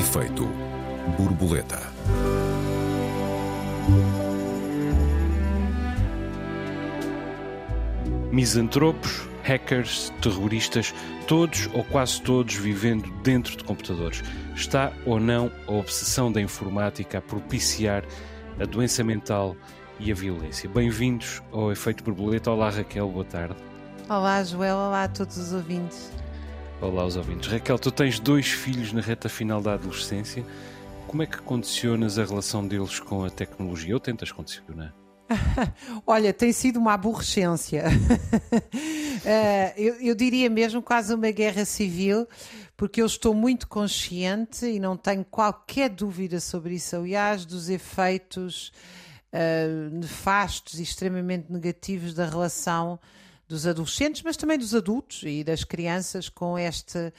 Efeito borboleta. Misantropos, hackers, terroristas, todos ou quase todos vivendo dentro de computadores. Está ou não a obsessão da informática a propiciar a doença mental e a violência? Bem-vindos ao Efeito Borboleta. Olá Raquel, boa tarde. Olá Joel, olá a todos os ouvintes. Olá aos ouvintes. Raquel, tu tens dois filhos na reta final da adolescência. Como é que condicionas a relação deles com a tecnologia? Ou tentas condicionar? Olha, tem sido uma aborrecência. uh, eu, eu, diria mesmo quase uma guerra civil, porque eu estou muito consciente e não tenho qualquer dúvida sobre isso, aliás, dos efeitos uh, nefastos e extremamente negativos da relação dos adolescentes, mas também dos adultos e das crianças com este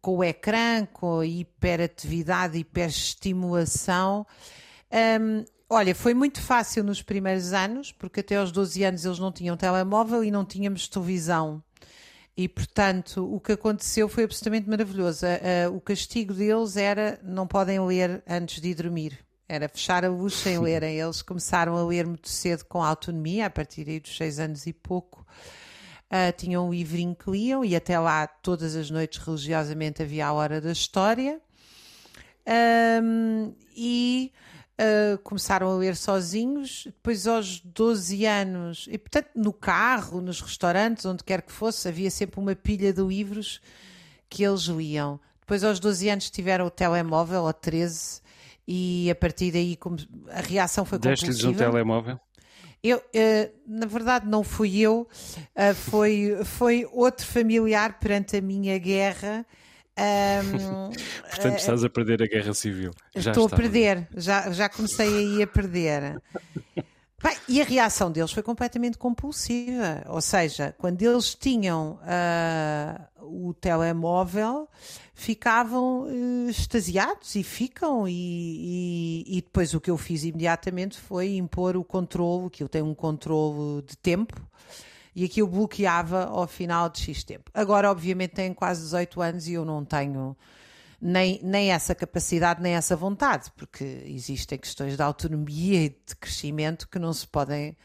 com o ecrã, com a hiperatividade, hiperestimulação. Um, olha, foi muito fácil nos primeiros anos, porque até aos 12 anos eles não tinham telemóvel e não tínhamos televisão. E, portanto, o que aconteceu foi absolutamente maravilhoso. Uh, uh, o castigo deles era não podem ler antes de dormir. Era fechar a luz sem lerem. Eles começaram a ler muito cedo com autonomia, a partir dos 6 anos e pouco uh, tinham um livrinho que liam e até lá todas as noites religiosamente havia a hora da história. Um, e uh, começaram a ler sozinhos. Depois, aos 12 anos, e portanto, no carro, nos restaurantes, onde quer que fosse, havia sempre uma pilha de livros que eles liam. Depois, aos 12 anos, tiveram o telemóvel, ou 13, e a partir daí a reação foi compulsiva. Deste-lhes um telemóvel? Eu, uh, na verdade, não fui eu, uh, foi, foi outro familiar perante a minha guerra. Um, Portanto, estás a perder a guerra civil. Já estou está. a perder, já, já comecei aí a perder. Bem, e a reação deles foi completamente compulsiva. Ou seja, quando eles tinham uh, o telemóvel, ficavam uh, extasiados e ficam. E, e, e, depois o que eu fiz imediatamente foi impor o controle, que eu tenho um controle de tempo, e aqui eu bloqueava ao final de X tempo. Agora, obviamente, tenho quase 18 anos e eu não tenho nem, nem essa capacidade, nem essa vontade, porque existem questões de autonomia e de crescimento que não se podem.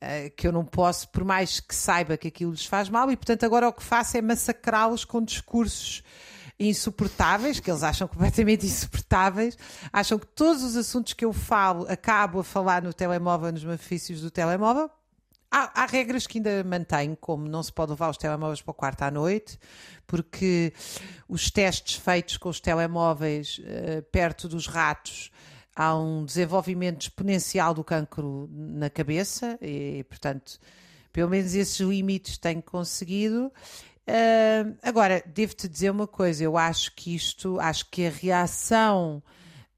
Uh, que eu não posso, por mais que saiba que aquilo lhes faz mal, e portanto agora o que faço é massacrá-los com discursos insuportáveis, que eles acham completamente insuportáveis, acham que todos os assuntos que eu falo acabo a falar no telemóvel, nos benefícios do telemóvel, Há, há, regras que ainda mantenho, como não se pode levar os telemóveis para o quarto à noite, porque os testes feitos com os telemóveis uh, perto dos ratos há um desenvolvimento exponencial do cancro na cabeça e, portanto, pelo menos esses limites tenho conseguido. Uh, agora, devo-te dizer uma coisa, eu acho que isto, acho que a reação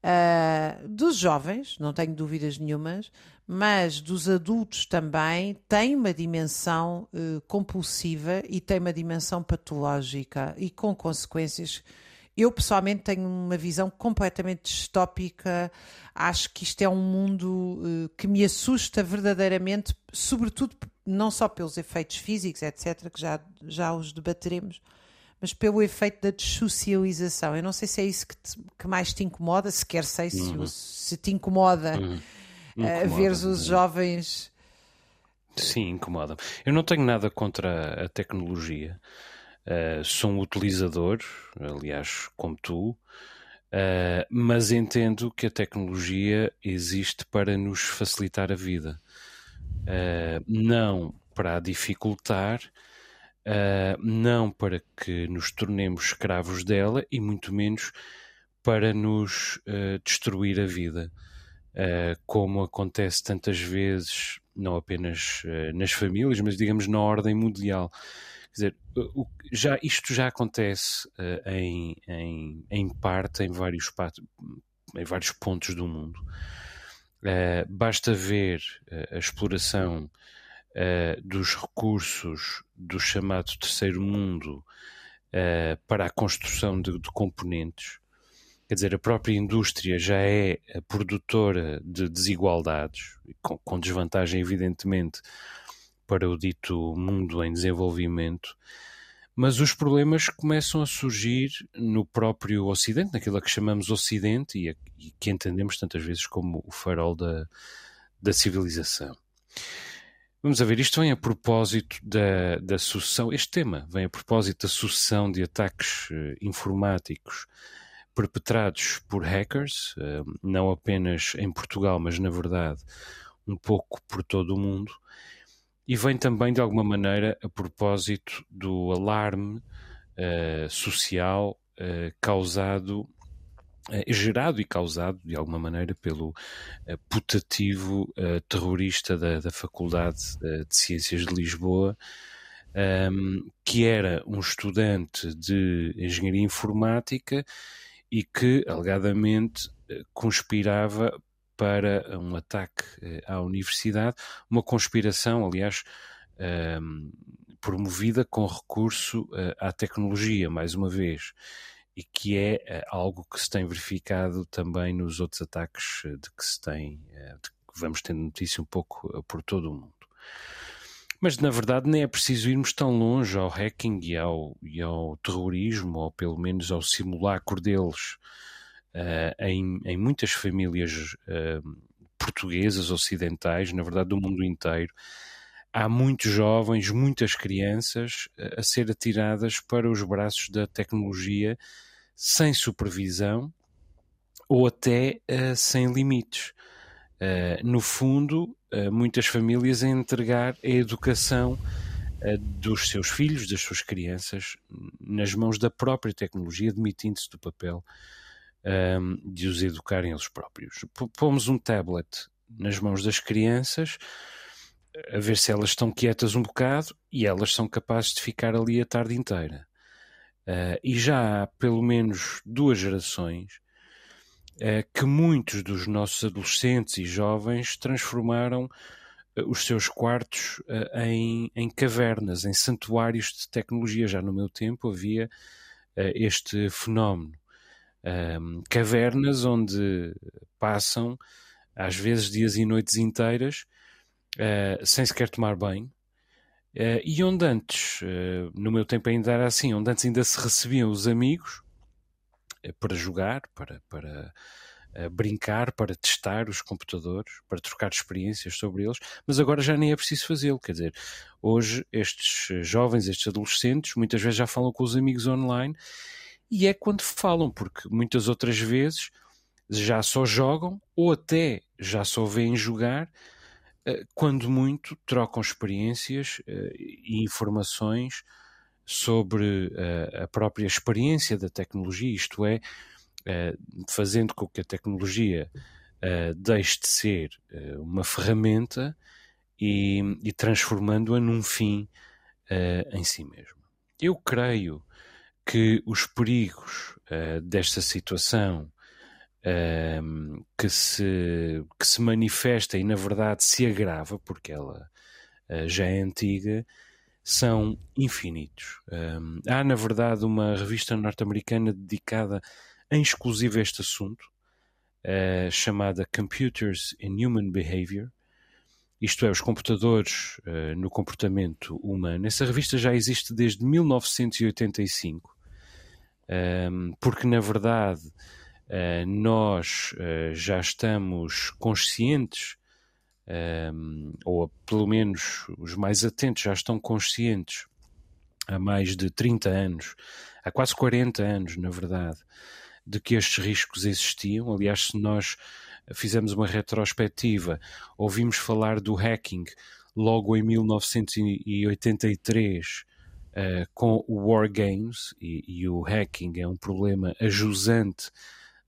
uh, dos jovens, não tenho dúvidas nenhumas, mas dos adultos também tem uma dimensão uh, compulsiva e tem uma dimensão patológica e com consequências. Eu pessoalmente tenho uma visão completamente distópica. Acho que isto é um mundo que me assusta verdadeiramente, sobretudo não só pelos efeitos físicos, etc., que já, já os debateremos, mas pelo efeito da dessocialização. Eu não sei se é isso que, te, que mais te incomoda, sequer sei se, uhum. se te incomoda. Uhum uh, ver os jovens. Sim, incomoda. Eu não tenho nada contra a tecnologia. Uh, sou um utilizador, aliás, como tu, uh, mas entendo que a tecnologia existe para nos facilitar a vida, uh, não para dificultar, não para que nos tornemos escravos dela e muito menos para nos destruir a vida uh, como acontece tantas vezes, não apenas uh, nas famílias, mas digamos na ordem mundial. Quer dizer, o, já, isto já acontece uh, em, em, em, parte em vários, em vários pontos do mundo. Basta ver a exploração dos recursos do chamado terceiro mundo para a construção de, de componentes. Quer dizer, a própria indústria já é produtora de desigualdades, com, com desvantagem, evidentemente, para o dito mundo em desenvolvimento, Mas os problemas começam a surgir no próprio Ocidente, naquilo a que chamamos Ocidente e, a, e que entendemos tantas vezes como o farol da, da civilização. Vamos a ver, isto vem a propósito da, da sucessão, este tema vem a propósito da sucessão de ataques uh, informáticos perpetrados por hackers, uh, não apenas em Portugal, mas na verdade um pouco por todo o mundo, e vem também de alguma maneira a propósito do alarme uh, social causado é gerado e causado, de alguma maneira, pelo eh, putativo uh, terrorista da, da Faculdade de Ciências de Lisboa, um, ehm, que era um estudante de engenharia informática e que, alegadamente, conspirava para um ataque à universidade, uma conspiração, aliás, ehm, promovida com recurso à tecnologia, mais uma vez e que é eh, algo que se tem verificado também nos outros ataques eh, de que se tem, eh, de que vamos tendo notícia um pouco por todo o mundo. Mas na verdade nem é preciso irmos tão longe ao hacking e ao, e ao terrorismo, ou pelo menos ao simulacro deles, em, em, muitas famílias uh, portuguesas, ocidentais, na verdade do mundo inteiro. Há muitos jovens, muitas crianças a ser atiradas para os braços da tecnologia sem supervisão ou até uh, sem limites. Uh, no fundo, uh, muitas famílias a entregar a educação dos seus filhos, das suas crianças, nas mãos da própria tecnologia, demitindo-se do papel um, de os educarem eles próprios. Pomos um tablet nas mãos das crianças, a ver se elas estão quietas um bocado e elas são capazes de ficar ali a tarde inteira. Uh, e já há pelo menos duas gerações uh, que muitos dos nossos adolescentes e jovens transformaram uh, os seus quartos em, em, cavernas, em santuários de tecnologia. Já no meu tempo havia este fenómeno. Cavernas onde passam, às vezes, dias e noites inteiras, sem sequer tomar banho, Uh, e onde antes, uh, no meu tempo ainda era assim, onde antes ainda se recebiam os amigos uh, para jogar, para, para brincar, para testar os computadores, para trocar experiências sobre eles, mas agora já nem é preciso fazê-lo. Quer dizer, hoje estes jovens, estes adolescentes, muitas vezes já falam com os amigos online e é quando falam, porque muitas outras vezes já só jogam ou até já só veem jogar eh, quando muito, trocam experiências eh, e informações sobre eh, a própria experiência da tecnologia, isto é, fazendo com que a tecnologia deixe de ser uma ferramenta e transformando-a num fim em si mesmo. Eu creio que os perigos desta situação um, que, se, que se manifesta e na verdade se agrava, porque ela uh, já é antiga, são infinitos. Um, há, na verdade, uma revista norte-americana dedicada em exclusivo a este assunto, uh, chamada Computers in Human Behavior, isto é, os computadores uh, no comportamento humano. Essa revista já existe desde 1985, um, porque na verdade uh, nós uh, já estamos conscientes, um, ou pelo menos os mais atentos já estão conscientes há mais de 30 anos, há quase 40 anos, na verdade, de que estes riscos existiam. Aliás, se nós fizemos uma retrospectiva, ouvimos falar do hacking logo em 1983 uh, com o War Games, e, e, o hacking é um problema ajusante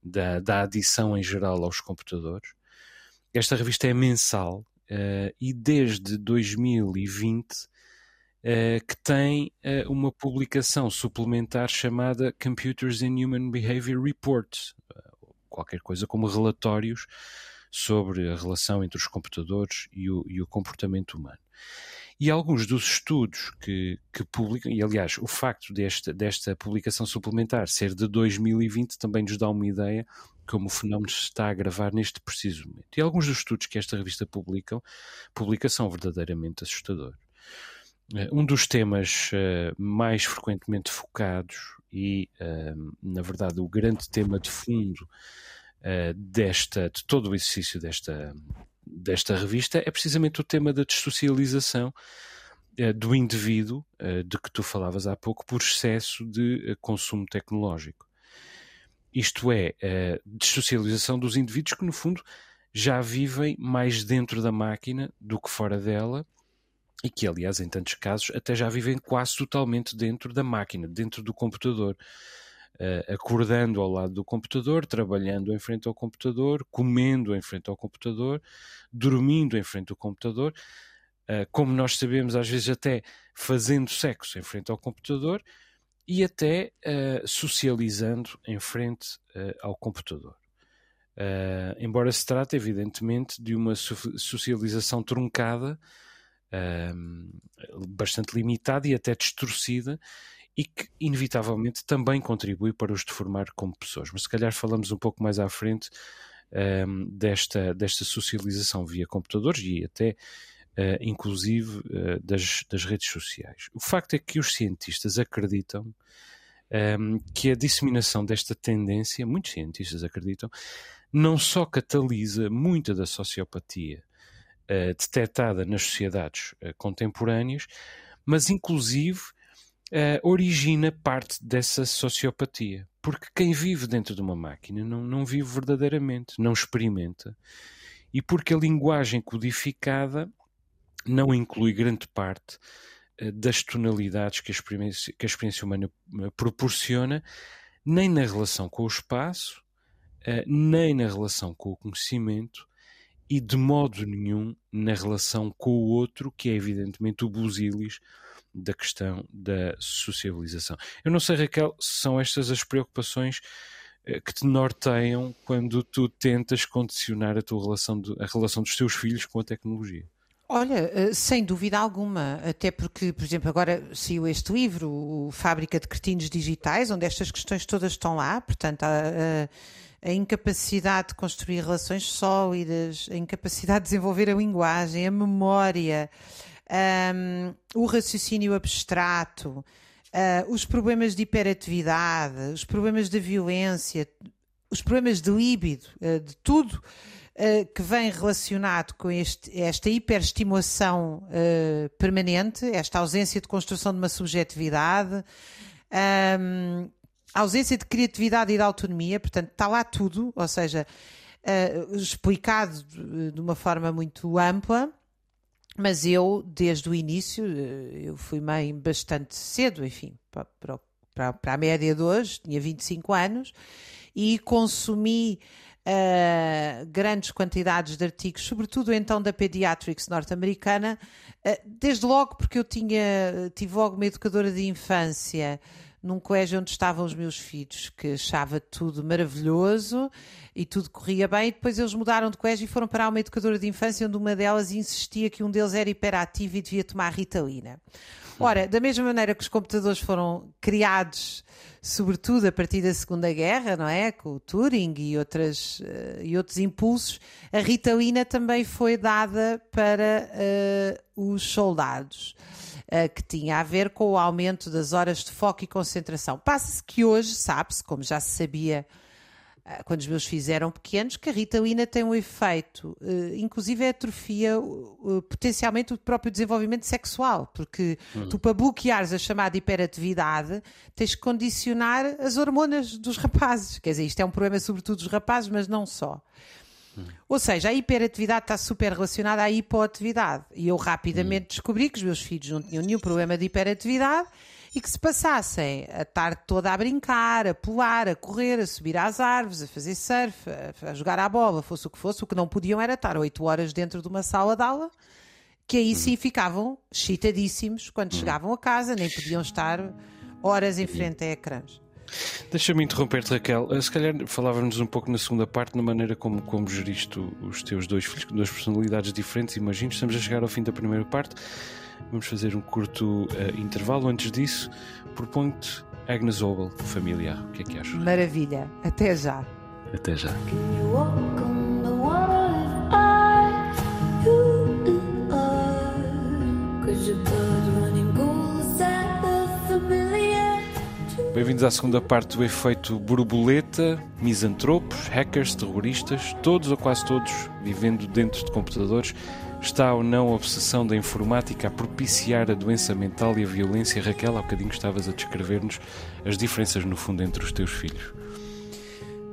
da, da adição em geral aos computadores. Esta revista é mensal uh, e desde 2020 uh, eh, que tem uma publicação suplementar chamada Computers in Human Behavior Reports, qualquer coisa como relatórios sobre a relação entre os computadores e o, e o comportamento humano. E alguns dos estudos que, que publicam, e aliás, o facto desta, desta publicação suplementar ser de 2020 também nos dá uma ideia como o fenómeno se está a agravar neste preciso momento. E alguns dos estudos que esta revista publicam, publica são verdadeiramente assustadores. um dos temas uh, mais frequentemente focados e, uh, na verdade, o grande tema de fundo desta, de todo o exercício desta, desta revista é precisamente o tema da dessocialização do indivíduo, de que tu falavas há pouco, por excesso de consumo tecnológico. Isto é, a dessocialização dos indivíduos que, no fundo, já vivem mais dentro da máquina do que fora dela e que, aliás, em tantos casos, até já vivem quase totalmente dentro da máquina, dentro do computador. Uh, acordando ao lado do computador, trabalhando em frente ao computador, comendo em frente ao computador, dormindo em frente ao computador, uh, como nós sabemos, às vezes até fazendo sexo em frente ao computador e até uh, socializando em frente ao computador. embora se trate, evidentemente, de uma socialização truncada bastante limitada e até distorcida e que inevitavelmente também contribui para os deformar como pessoas. Mas se calhar falamos um pouco mais à frente um, desta, desta socialização via computadores e até uh, inclusive uh, das, das redes sociais. O facto é que os cientistas acreditam um, que a disseminação desta tendência, muitos cientistas acreditam, não só catalisa muita da sociopatia uh, detectada nas sociedades contemporâneas, mas inclusive uh, origina parte dessa sociopatia. Porque quem vive dentro de uma máquina não, não vive verdadeiramente, não experimenta. E porque a linguagem codificada não inclui grande parte das tonalidades que a, experiência, que a experiência humana proporciona, nem na relação com o espaço, nem na relação com o conhecimento, e de modo nenhum na relação com o outro, que é evidentemente o busilis da questão da sociabilização. Eu não sei, Raquel, se são estas as preocupações eh, que te norteiam quando tu tentas condicionar a tua relação, de, a relação dos teus filhos com a tecnologia. Olha, eh, sem dúvida alguma, até porque, por exemplo, agora saiu este livro, o Fábrica de Cretinos Digitais, onde estas questões todas estão lá, portanto, a, a a incapacidade de construir relações sólidas, a incapacidade de desenvolver a linguagem, a memória, um, o raciocínio abstrato, uh, os problemas de hiperatividade, os problemas da violência, os problemas de líbido, uh, de tudo uh, que vem relacionado com este, esta hiperestimulação permanente, esta ausência de construção de uma subjetividade. Um, ausência de criatividade e de autonomia, portanto, está lá tudo, ou seja, explicado de uma forma muito ampla. Mas eu, desde o início, eh, eu fui mãe bastante cedo, enfim, para, para, para a média de hoje, tinha 25 anos, e consumi uh, grandes quantidades de artigos, sobretudo então da Pediatrics norte-americana, uh, desde logo porque eu tinha, tive logo uma educadora de infância num colégio onde estavam os meus filhos, que achava tudo maravilhoso e tudo corria bem, e depois eles mudaram de colégio e foram para uma educadora de infância onde uma delas insistia que um deles era hiperativo e devia tomar ritalina. Ora, da mesma maneira que os computadores foram criados, sobretudo a partir da Segunda Guerra, não é? Com o Turing e, outras, uh, e outros impulsos, a ritalina também foi dada para uh, os soldados. Eh, que tinha a ver com o aumento das horas de foco e concentração. Passa-se que hoje sabe-se, como já se sabia quando os meus filhos eram pequenos, que a ritalina tem um efeito, uh, inclusive atrofia potencialmente o próprio desenvolvimento sexual, porque hum. tu para bloqueares a chamada hiperatividade tens que condicionar as hormonas dos rapazes. Quer dizer, isto é um problema sobretudo dos rapazes, mas não só. Ou seja, a hiperatividade está super relacionada à hipoatividade. E eu rapidamente descobri que os meus filhos não tinham nenhum problema de hiperatividade e que se passassem a tarde toda a brincar, a pular, a correr, a subir às árvores, a fazer surf, a, a jogar à bola, fosse o que fosse, o que não podiam era estar oito horas dentro de uma sala de aula, que aí sim ficavam excitadíssimos quando chegavam a casa, nem podiam estar horas em frente a ecrãs. Deixa-me interromper-te, Raquel. Eh, se calhar falávamos um pouco na segunda parte, na maneira como, como geriste os teus dois filhos, com duas personalidades diferentes. Imagino, estamos a chegar ao fim da primeira parte. Vamos fazer um curto uh, intervalo. Antes disso, proponho-te Agnes Obel, familiar. O que é que achas? Maravilha. Até já. Até já. Bem-vindos à segunda parte do efeito borboleta, misantropos, hackers, terroristas, todos ou quase todos vivendo dentro de computadores Está ou não a obsessão da informática a propiciar a doença mental e a violência? Raquel, há bocadinho estavas a descrever-nos as diferenças, no fundo, entre os teus filhos.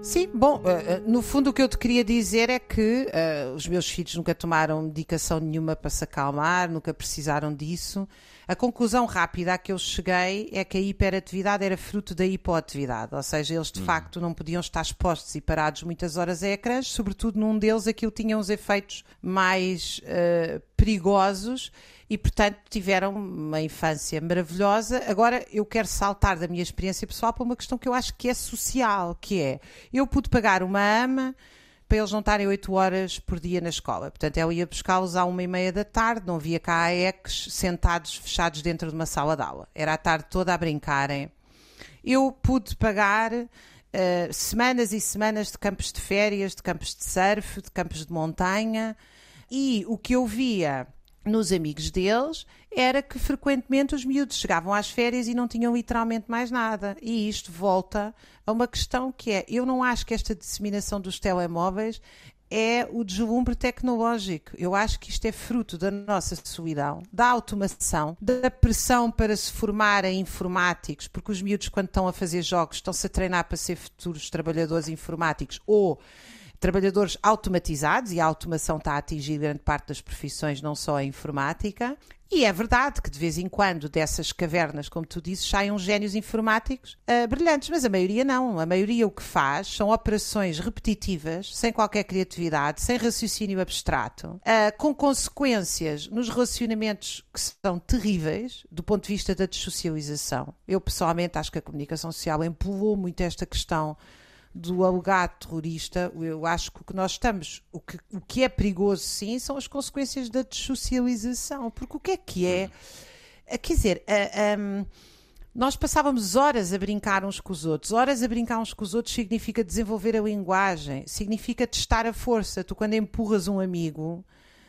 Sim, bom, eh, eh, no fundo o que eu te queria dizer é que uh, os meus filhos nunca tomaram medicação nenhuma para se acalmar, nunca precisaram disso. A conclusão rápida a que eu cheguei é que a hiperatividade era fruto da hipoatividade, ou seja, eles de uhum. facto não podiam estar expostos e parados muitas horas a ecrãs, sobretudo num deles aquilo tinha uns efeitos mais uh, perigosos e, portanto, tiveram uma infância maravilhosa. Agora, eu quero saltar da minha experiência pessoal para uma questão que eu acho que é social, que é, eu pude pagar uma ama para eles não estarem 8 horas por dia na escola. Portanto, eu ia buscá-los à uma e meia da tarde, não havia cá AECs sentados, fechados dentro de uma sala de aula. Era a tarde toda a brincarem. Eu pude pagar uh, semanas e semanas de campos de férias, de campos de surf, de campos de montanha, e o que eu via nos amigos deles era que frequentemente os miúdos chegavam às férias e não tinham literalmente mais nada. E isto volta a uma questão que é: eu não acho que esta disseminação dos telemóveis é o deslumbre tecnológico. Eu acho que isto é fruto da nossa solidão, da automação, da pressão para se formarem informáticos, porque os miúdos, quando estão a fazer jogos, estão-se a treinar para ser futuros trabalhadores informáticos ou trabalhadores automatizados, e a automação está a atingir grande parte das profissões, não só a informática. E é verdade que de vez em quando dessas cavernas, como tu dizes, saem uns génios informáticos uh, brilhantes, mas a maioria não. A maioria o que faz são operações repetitivas, sem qualquer criatividade, sem raciocínio abstrato, uh, com consequências nos relacionamentos que são terríveis do ponto de vista da dessocialização. Eu pessoalmente acho que a comunicação social empolou muito esta questão do alegado terrorista, eu acho que o que nós estamos, o que, o que é perigoso sim, são as consequências da dessocialização. Porque o que é que é? Eh, quer dizer, um, nós passávamos horas a brincar uns com os outros. Horas a brincar uns com os outros significa desenvolver a linguagem, significa testar a força. Tu, quando empurras um amigo,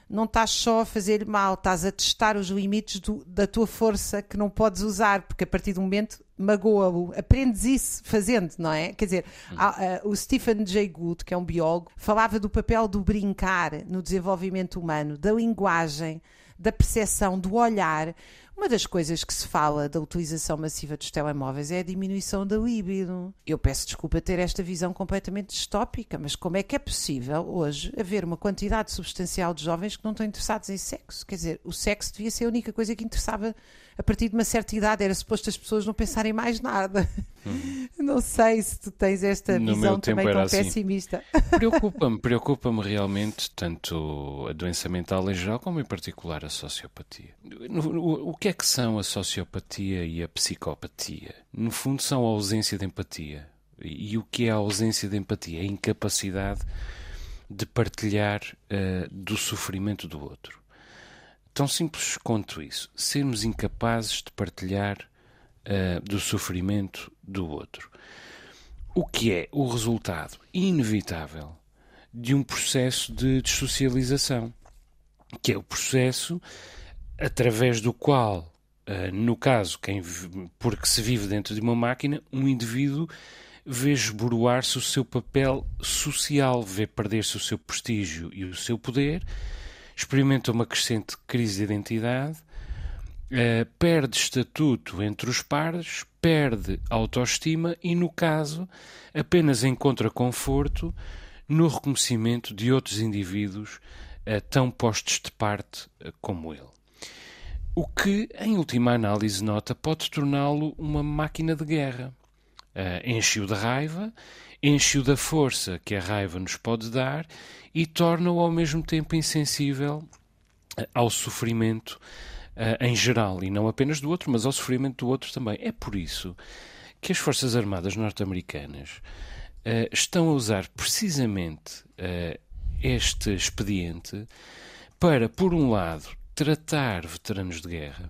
não estás só a fazer mal, estás a testar os limites do, da tua força que não podes usar, porque a partir do momento magoa-o. Aprendes isso fazendo, não é? Quer dizer, hum. a, a, o Stephen Jay Gould, que é um biólogo, falava do papel do brincar no desenvolvimento humano, da linguagem, da percepção, do olhar. Uma das coisas que se fala da utilização massiva dos telemóveis é a diminuição da libido. Eu peço desculpa ter esta visão completamente distópica, mas como é que é possível hoje haver uma quantidade substancial de jovens que não estão interessados em sexo? Quer dizer, o sexo devia ser a única coisa que interessava a partir de uma certa idade. Era suposto as pessoas não pensarem mais nada. Hum. Não sei se tu tens esta no visão também tão assim. pessimista. Preocupa-me, preocupa-me realmente tanto a doença mental em geral como em particular a sociopatia. O que é que são a sociopatia e a psicopatia? No fundo são a ausência de empatia. E o que é a ausência de empatia? A incapacidade de partilhar uh, do sofrimento do outro. Tão simples quanto isso. Sermos incapazes de partilhar uh, do sofrimento do outro. O que é o resultado inevitável de um processo de dessocialização, que é o processo através do qual, uh, no caso, quem, porque se vive dentro de uma máquina, um indivíduo vê esboroar-se o seu papel social, vê perder-se o seu prestígio e o seu poder experimenta uma crescente crise de identidade, uh, perde estatuto entre os pares, perde autoestima e, no caso, apenas encontra conforto no reconhecimento de outros indivíduos uh, tão postos de parte como ele. O que, em última análise, nota, pode torná-lo uma máquina de guerra. Uh, enche-o de raiva, enche-o da força que a raiva nos pode dar e torna-o ao mesmo tempo insensível eh, ao sofrimento uh, em geral, e não apenas do outro, mas ao sofrimento do outro também. É por isso que as Forças Armadas norte-americanas uh, estão a usar precisamente este expediente para, por um lado, tratar veteranos de guerra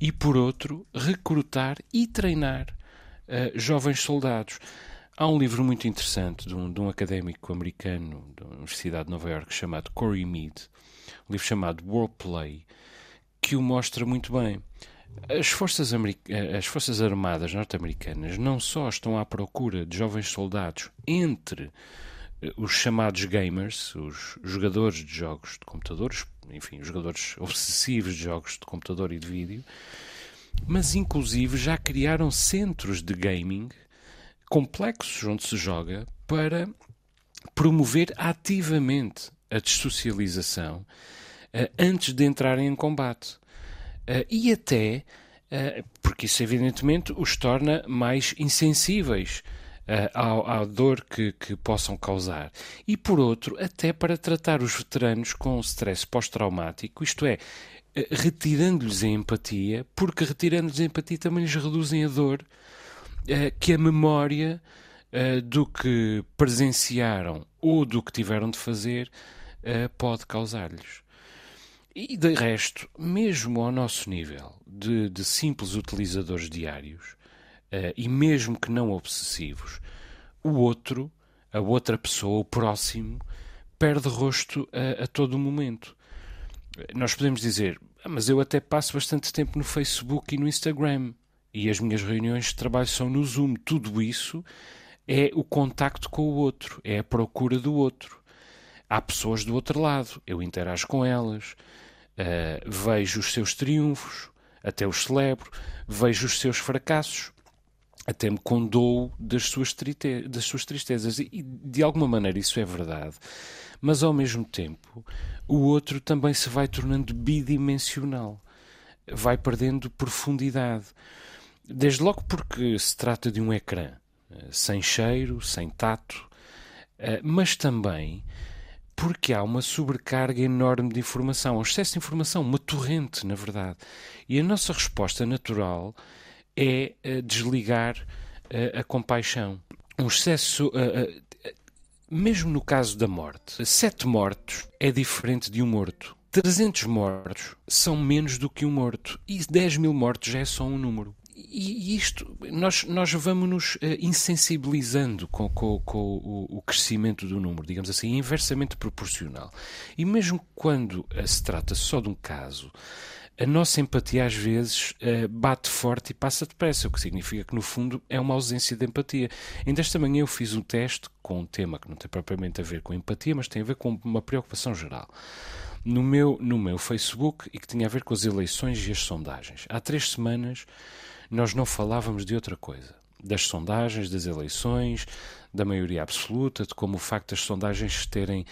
e, por outro, recrutar e treinar jovens soldados. Há um livro muito interessante de um, de um académico americano da Universidade de Nova Iorque chamado Corey Mead, um livro chamado World Play, que o mostra muito bem. As forças, as forças Armadas norte-americanas não só estão à procura de jovens soldados entre eh, os chamados gamers, os jogadores de jogos de computadores, enfim, jogadores obsessivos de jogos de computador e de vídeo, mas inclusive já criaram centros de gaming complexos onde se joga para promover ativamente a dessocialização uh, antes de entrarem em combate. Uh, e até, uh, porque isso evidentemente os torna mais insensíveis à, à, dor que, que, possam causar. E por outro, até para tratar os veteranos com stress pós-traumático, isto é, retirando-lhes a empatia, porque retirando-lhes a empatia também lhes reduzem a dor que a memória do que presenciaram ou do que tiveram de fazer pode causar-lhes. E de resto, mesmo ao nosso nível de, de simples utilizadores diários, e mesmo que não obsessivos, o outro, a outra pessoa, o próximo, perde rosto a, a todo momento. Nós podemos dizer, ah, mas eu até passo bastante tempo no Facebook e no Instagram, e as minhas reuniões de trabalho são no Zoom. Tudo isso é o contacto com o outro, é a procura do outro. Há pessoas do outro lado, eu interajo com elas, Uh, vejo os seus triunfos, até os celebro, vejo os seus fracassos, até me condoo das suas, das suas tristezas. E, de alguma maneira, isso é verdade. Mas, ao mesmo tempo, o outro também se vai tornando bidimensional, vai perdendo profundidade. Desde logo porque se trata de um ecrã, eh, sem cheiro, sem tato, eh, mas também porque há uma sobrecarga enorme de informação, um excesso de informação, uma torrente, na verdade. E a nossa resposta natural é uh, desligar uh, a compaixão. Um excesso. Uh, mesmo no caso da morte, sete mortos é diferente de um morto. 300 mortos são menos do que um morto. E 10 mil mortos já é só um número e isto, nós, nós vamos-nos insensibilizando com, com, com o, o, crescimento do número, digamos assim, inversamente proporcional. E mesmo quando se trata só de um caso, a nossa empatia às vezes uh, bate forte e passa depressa, o que significa que no fundo é uma ausência de empatia. Ainda esta manhã eu fiz um teste com um tema que não tem propriamente a ver com empatia, mas tem a ver com uma preocupação geral. No meu, no meu Facebook e que tinha a ver com as eleições e as sondagens. Há três semanas nós não falávamos de outra coisa. Das sondagens, das eleições, da maioria absoluta, de como o facto das sondagens terem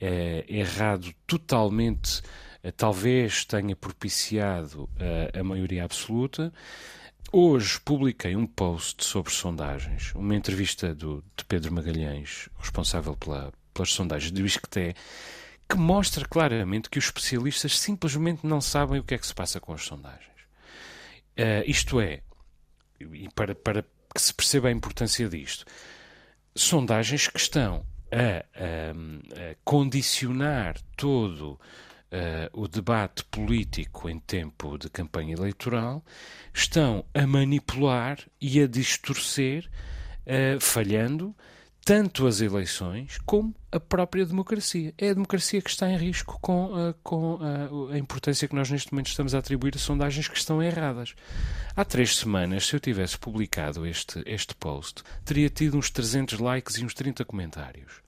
eh, errado totalmente, eh, talvez tenha propiciado eh, a maioria absoluta. Hoje publiquei um post sobre sondagens, uma entrevista do, de Pedro Magalhães, responsável pela, pelas sondagens do Isqueté, que mostra claramente que os especialistas simplesmente não sabem o que é que se passa com as sondagens. Uh, isto é, e para, para que se perceba a importância disto, sondagens que estão a, a, a condicionar todo uh, o debate político em tempo de campanha eleitoral, estão a manipular e a distorcer, uh, falhando tanto as eleições como a própria democracia. É a democracia que está em risco com, a, com a, a, importância que nós neste momento estamos a atribuir a sondagens que estão erradas. Há três semanas, se eu tivesse publicado este, este post, teria tido uns 300 likes e uns 30 comentários.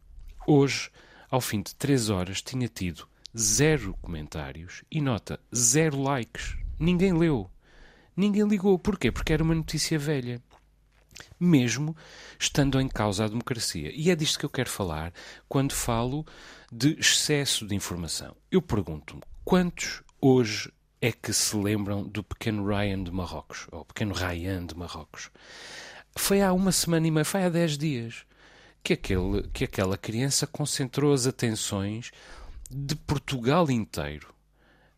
Hoje, ao fim de três horas, tinha tido zero comentários e nota, zero likes. Ninguém leu. Ninguém ligou. Porquê? Porque era uma notícia velha mesmo estando em causa a democracia. E é disto que eu quero falar quando falo de excesso de informação. Eu pergunto-me quantos hoje é que se lembram do pequeno Ryan de Marrocos, ou pequeno Ryan de Marrocos? Foi há uma semana e meia, foi há dez dias, que, aquele, que aquela criança concentrou as atenções de Portugal inteiro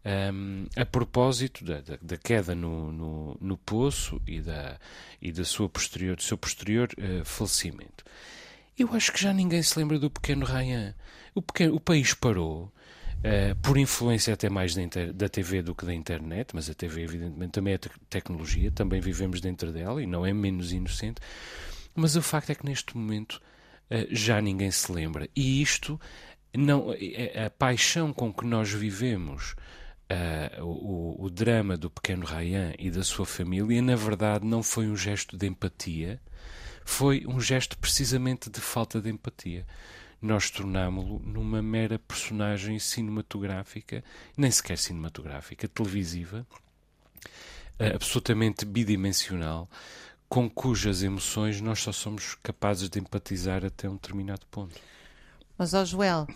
um, a propósito da, da, da queda no, no, no, poço e, da, e da sua posterior, do seu posterior uh, falecimento. Eu acho que já ninguém se lembra do pequeno Ryan. O, pequeno, o país parou, uh, por influência até mais da, inter, da TV do que da internet, mas a TV, evidentemente, também é te tecnologia, também vivemos dentro dela e não é menos inocente. Mas o facto é que neste momento uh, já ninguém se lembra. E isto, não, a paixão com que nós vivemos uh, o, o, drama do pequeno Ryan e da sua família, na verdade, não foi um gesto de empatia, foi um gesto precisamente de falta de empatia. Nós tornámo-lo numa mera personagem cinematográfica, nem sequer cinematográfica, televisiva, uh, absolutamente bidimensional, com cujas emoções nós só somos capazes de empatizar até um determinado ponto. Mas, ó Joel,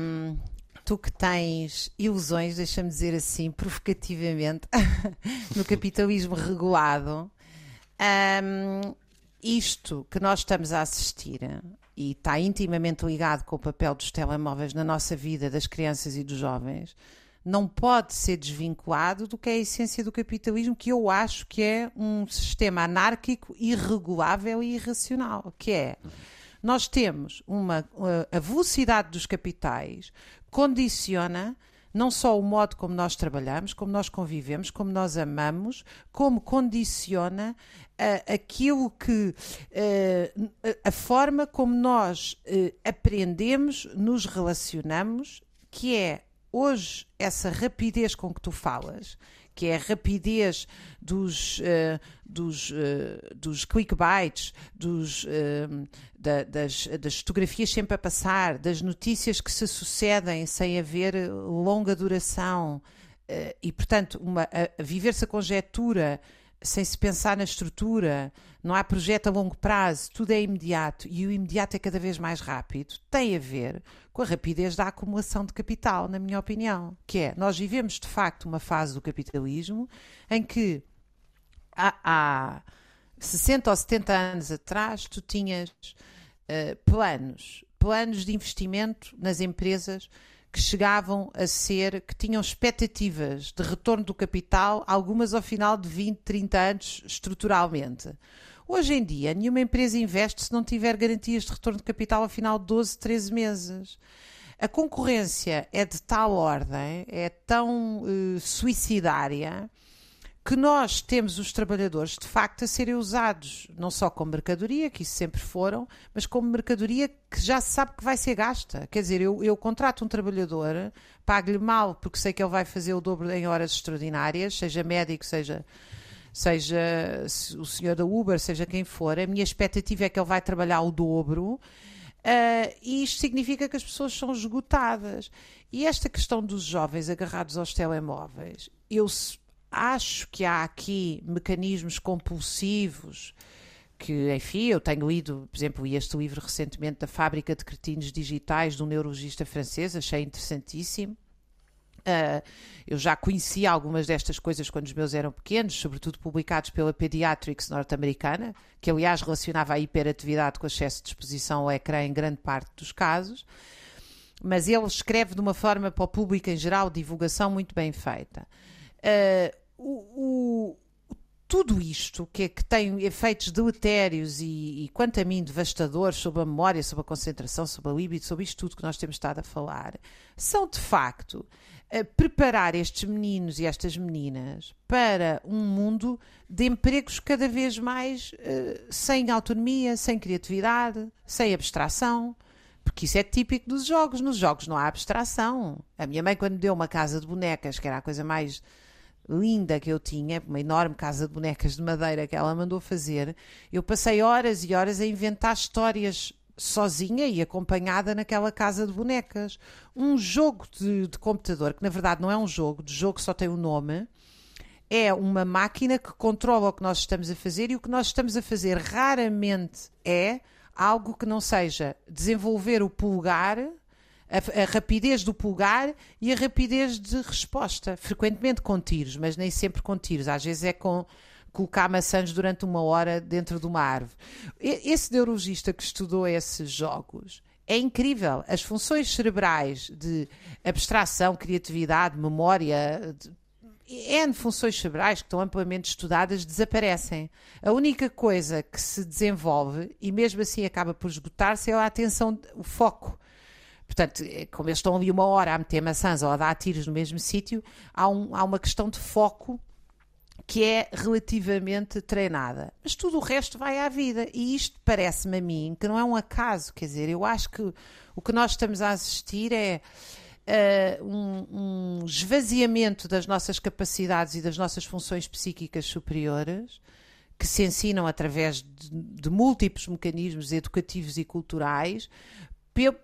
um, tu que tens ilusões, deixa-me dizer assim, provocativamente, no capitalismo regulado, um, isto que nós estamos a assistir e está intimamente ligado com o papel dos telemóveis na nossa vida, das crianças e dos jovens, não pode ser desvinculado do que é a essência do capitalismo, que eu acho que é um sistema anárquico, irregulável e irracional, que é nós temos uma a velocidade dos capitais condiciona não só o modo como nós trabalhamos, como nós convivemos, como nós amamos, como condiciona uh, aquilo que. Uh, a forma como nós uh, aprendemos, nos relacionamos, que é hoje essa rapidez com que tu falas que é a rapidez dos, uh, dos, uh, dos clickbaits, dos, uh, da, das, das fotografias sempre a passar, das notícias que se sucedem sem haver longa duração, e portanto, viver-se a conjetura sem se pensar na estrutura, não há projeto a longo prazo, tudo é imediato e o imediato é cada vez mais rápido, tem a ver com a rapidez da acumulação de capital, na minha opinião. Que é, nós vivemos de facto uma fase do capitalismo em que há, há 60 ou 70 anos atrás tu tinhas uh, planos, planos de investimento nas empresas que chegavam a ser, que tinham expectativas de retorno do capital, algumas ao final de 20, 30 anos estruturalmente. Hoje em dia, nenhuma empresa investe se não tiver garantias de retorno de capital ao final de 12, 13 meses. A concorrência é de tal ordem, é tão uh, suicidária, que nós temos os trabalhadores de facto a serem usados não só como mercadoria, que isso sempre foram, mas como mercadoria que já se sabe que vai ser gasta. Quer dizer, eu, eu contrato um trabalhador, pago-lhe mal porque sei que ele vai fazer o dobro em horas extraordinárias, seja médico, seja, seja o senhor da Uber, seja quem for, a minha expectativa é que ele vai trabalhar o dobro. Uh, e isto significa que as pessoas são esgotadas. E esta questão dos jovens agarrados aos telemóveis, eu Acho que há aqui mecanismos compulsivos que, enfim, eu tenho lido, por exemplo, este livro recentemente da Fábrica de Cretinos Digitais, de um neurologista francês, achei interessantíssimo. Uh, eu já conhecia algumas destas coisas quando os meus eram pequenos, sobretudo publicados pela Pediatrics norte-americana, que aliás relacionava a hiperatividade com excesso de exposição ao ecrã em grande parte dos casos. Mas ele escreve de uma forma para o público em geral, divulgação muito bem feita. Uh, o, tudo isto que, é, que tem efeitos deletérios e, e, quanto a mim, devastadores sobre a memória, sobre a concentração, sobre a libido, sobre isto tudo que nós temos estado a falar, são de facto preparar estes meninos e estas meninas para um mundo de empregos cada vez mais uh, sem autonomia, sem criatividade, sem abstração. Porque isso é típico dos jogos. Nos jogos não há abstração. A minha mãe, quando deu uma casa de bonecas, que era a coisa mais linda que eu tinha, uma enorme casa de bonecas de madeira que ela mandou fazer, eu passei horas e horas a inventar histórias sozinha e acompanhada naquela casa de bonecas. Um jogo de, de computador, que na verdade não é um jogo, de jogo só tem o um nome, é uma máquina que controla o que nós estamos a fazer e o que nós estamos a fazer raramente é algo que não seja desenvolver o pulgar a, a, rapidez do pulgar e a rapidez de resposta, frequentemente com tiros, mas nem sempre com tiros, às vezes é com colocar maçãs durante uma hora dentro de uma árvore. Esse neurologista que estudou esses jogos é incrível. As funções cerebrais de abstração, criatividade, memória, de, N funções cerebrais que estão amplamente estudadas desaparecem. A única coisa que se desenvolve, e mesmo assim acaba por esgotar-se, é a atenção, o foco. Portanto, é, como eles estão ali uma hora a meter maçãs ou a dar tiros no mesmo sítio, há, um, há uma questão de foco que é relativamente treinada. Mas tudo o resto vai à vida. E isto parece-me a mim que não é um acaso. Quer dizer, eu acho que o que nós estamos a assistir é. uh, um, um esvaziamento das nossas capacidades e das nossas funções psíquicas superiores que se ensinam através de, de, múltiplos mecanismos educativos e culturais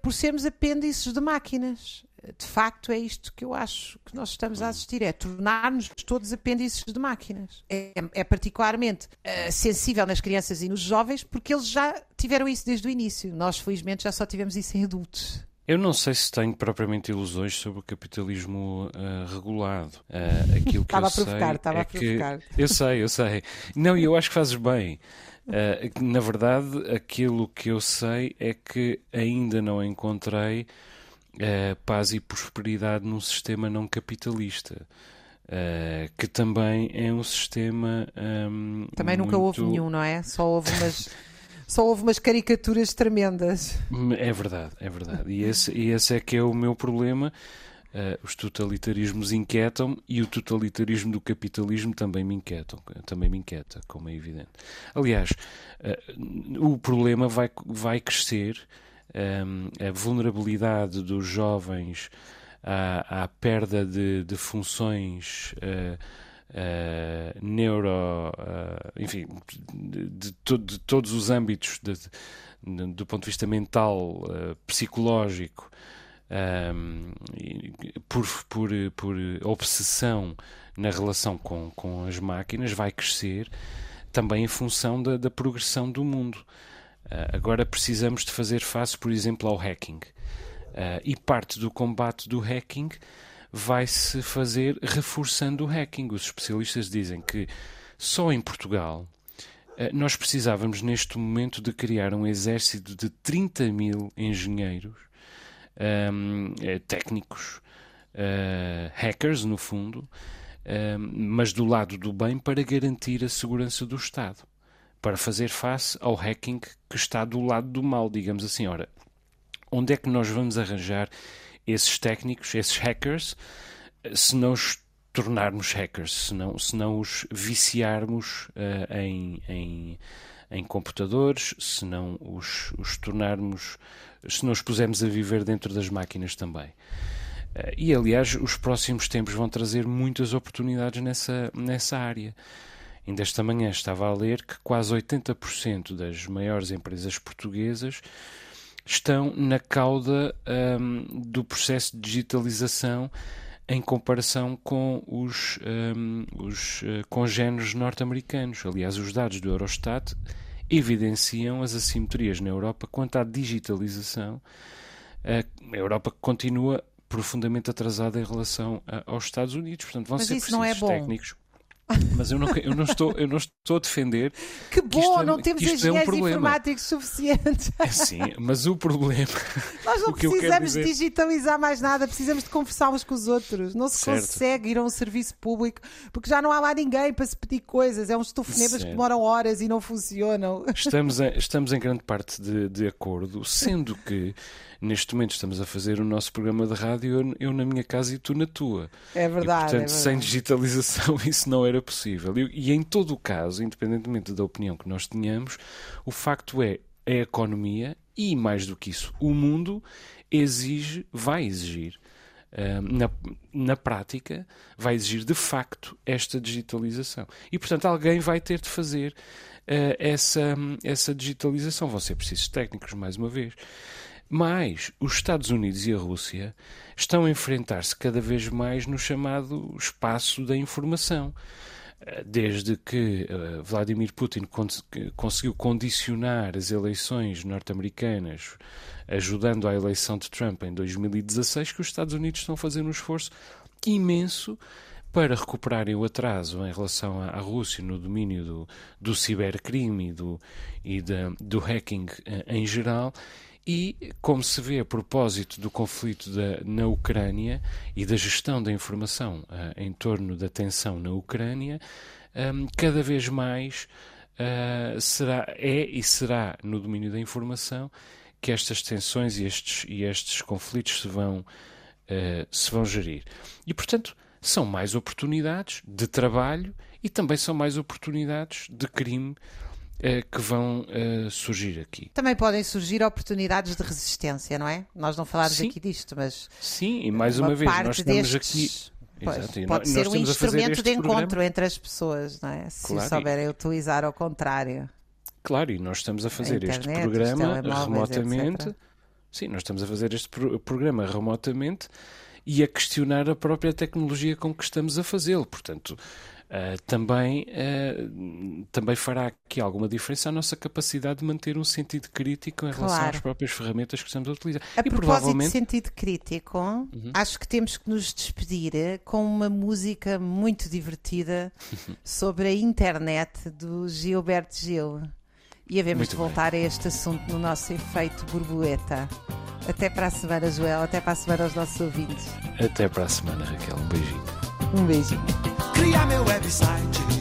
por sermos apêndices de máquinas. De facto, é isto que eu acho que nós estamos a assistir: é tornar-nos todos apêndices de máquinas. É, é particularmente uh, sensível nas crianças e nos jovens porque eles já tiveram isso desde o início. Nós, felizmente, já só tivemos isso em adultos. Eu não sei se tenho propriamente ilusões sobre o capitalismo uh, regulado. Uh, aquilo que estava a provocar, estava é a provocar. Que... Eu sei, eu sei. Não, e eu acho que fazes bem. Uh, na verdade, aquilo que eu sei é que ainda não encontrei uh, paz e prosperidade num sistema não capitalista. Uh, que também é um sistema. Um, também nunca muito... houve nenhum, não é? Só houve umas. só houve umas caricaturas tremendas. É verdade, é verdade. E esse, e esse é que é o meu problema. Uh, os totalitarismos inquietam e o totalitarismo do capitalismo também me inquietam, também me inquieta, como é evidente. Aliás, uh, o problema vai, vai crescer, um, a vulnerabilidade dos jovens à, à perda de, de funções uh, neuro, enfim, de, de, to, de, todos os âmbitos do ponto de vista mental, psicológico, um, por, por, por obsessão na relação com, com as máquinas, vai crescer também em função da, da progressão do mundo. Uh, agora precisamos de fazer face, por exemplo, ao hacking. Uh, e parte do combate do hacking vai-se fazer reforçando o hacking. Os especialistas dizem que só em Portugal uh, nós precisávamos, neste momento, de criar um exército de 30 mil engenheiros um, eh, técnicos, uh, hackers, no fundo, um, mas do lado do bem para garantir a segurança do Estado, para fazer face ao hacking que está do lado do mal, digamos assim. Ora, onde é que nós vamos arranjar esses técnicos, esses hackers, se não os tornarmos hackers, se não, se não os viciarmos uh, em, em, em, computadores, se não os, os tornarmos se nos pusermos a viver dentro das máquinas também. Eh, e, aliás, os próximos tempos vão trazer muitas oportunidades nessa, nessa área. Ainda esta manhã estava a ler que quase 80% das maiores empresas portuguesas estão na cauda um, do processo de digitalização em comparação com os, um, os uh, congêneres norte-americanos. Aliás, os dados do Eurostat evidenciam as assimetrias na Europa quanto à digitalização. A Europa continua profundamente atrasada em relação aos Estados Unidos. Portanto, vão Mas ser isso não é técnicos. Mas eu não, eu, não estou, eu não estou a defender. Que bom, que é, não temos engenheiros é um informáticos suficientes. É, sim, mas o problema. Nós não precisamos dizer... digitalizar mais nada, precisamos de conversar uns com os outros. Não se certo. consegue ir a um serviço público porque já não há lá ninguém para se pedir coisas. É uns telefonemas que demoram horas e não funcionam. Estamos em, estamos em grande parte de, de acordo, sendo que neste momento estamos a fazer o nosso programa de rádio, eu, eu na minha casa e tu na tua. É verdade. E, portanto, é verdade. sem digitalização isso não era possível. E, e em todo o caso, independentemente da opinião que nós tenhamos, o facto é a economia e, mais do que isso, o mundo exige, vai exigir. Na, na prática, vai exigir de facto esta digitalização. E, portanto, alguém vai ter de fazer uh, essa, essa digitalização. Vão ser precisos técnicos, mais uma vez. Mas os Estados Unidos e a Rússia estão a enfrentar-se cada vez mais no chamado espaço da informação. Eh, desde que uh, Vladimir Putin conseguiu condicionar as eleições norte-americanas, ajudando à eleição de Trump em 2016, que os Estados Unidos estão fazendo um esforço imenso para recuperarem o atraso em relação à, Rússia no domínio do, do cibercrime e do, e da, do hacking uh, em geral e, como se vê a propósito do conflito da, na Ucrânia e da gestão da informação uh, em torno da tensão na Ucrânia, um, cada vez mais uh, será, é e será no domínio da informação que estas tensões e estes, e estes conflitos se vão, uh, se vão gerir. E, portanto, são mais oportunidades de trabalho e também são mais oportunidades de crime que vão uh, surgir aqui. Também podem surgir oportunidades de resistência, não é? Nós não falámos Sim. aqui disto, mas. Sim, e mais uma, uma vez, nós estamos destes... aqui. Pois, Exato, e pode ser um a instrumento este de encontro programa- entre as pessoas, não é? Se Claro, e- souberem utilizar ao contrário. Claro, e nós estamos a fazer este internet, os programa remotamente. etc. Sim, nós estamos a fazer este pro- programa remotamente e a questionar a própria tecnologia com que estamos a fazê-lo. Portanto, ah, também, ah, também fará aqui alguma diferença a nossa capacidade de manter um sentido crítico em relação Claro. às próprias ferramentas que estamos a utilizar. A e propósito de provavelmente. Uhum. sentido crítico, acho que temos que nos despedir com uma música muito divertida sobre a internet do Gilberto Gil. E havemos de bem. voltar a este assunto no nosso efeito borboleta. Até para a semana, Joel. Até para a semana aos nossos ouvintes. Até para a semana, Raquel. Um beijinho. Um beijinho. Cria meu website